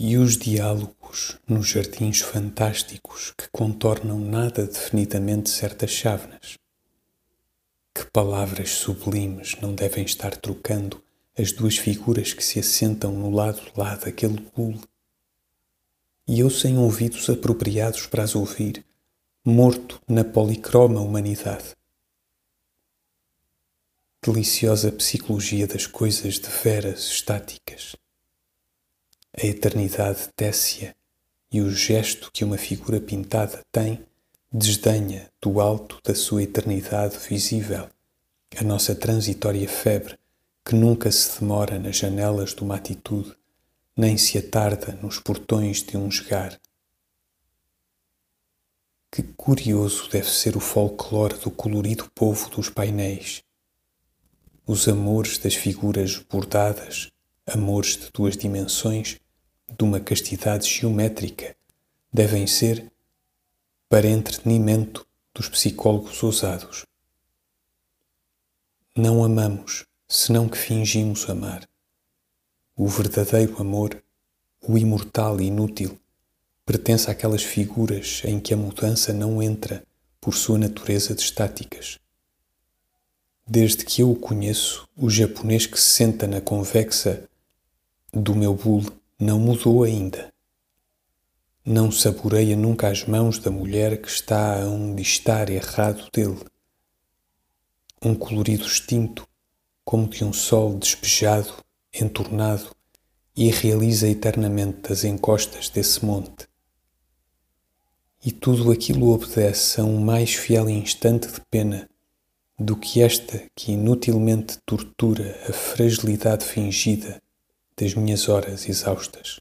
diálogos nos jardins fantásticos que contornam nada definidamente certas chávenas. Que palavras sublimes não devem estar trocando as duas figuras que se assentam no lado lá daquele bule. E eu sem ouvidos apropriados para as ouvir, morto na policroma humanidade. Deliciosa psicologia das coisas de veras estáticas a eternidade tece e o gesto que uma figura pintada tem desdenha do alto da sua eternidade visível a nossa transitória febre que nunca se demora nas janelas de uma atitude, nem se atarda nos portões de um jogar. Que curioso deve ser o folclore do colorido povo dos painéis. Os amores das figuras bordadas, amores de duas dimensões, de uma castidade geométrica, devem ser para entretenimento dos psicólogos ousados. Não amamos, senão que fingimos amar. O verdadeiro amor, o imortal e inútil, pertence àquelas figuras em que a mudança não entra por sua natureza de estáticas. Desde que eu o conheço, o japonês que se senta na convexa do meu bule não mudou ainda. Não saboreia nunca as mãos da mulher que está a um distar errado dele. Um colorido extinto, como de um sol despejado, entornado, e realiza eternamente as encostas desse monte. E tudo aquilo obedece a um mais fiel instante de pena do que esta que inutilmente tortura a fragilidade fingida das minhas horas exaustas.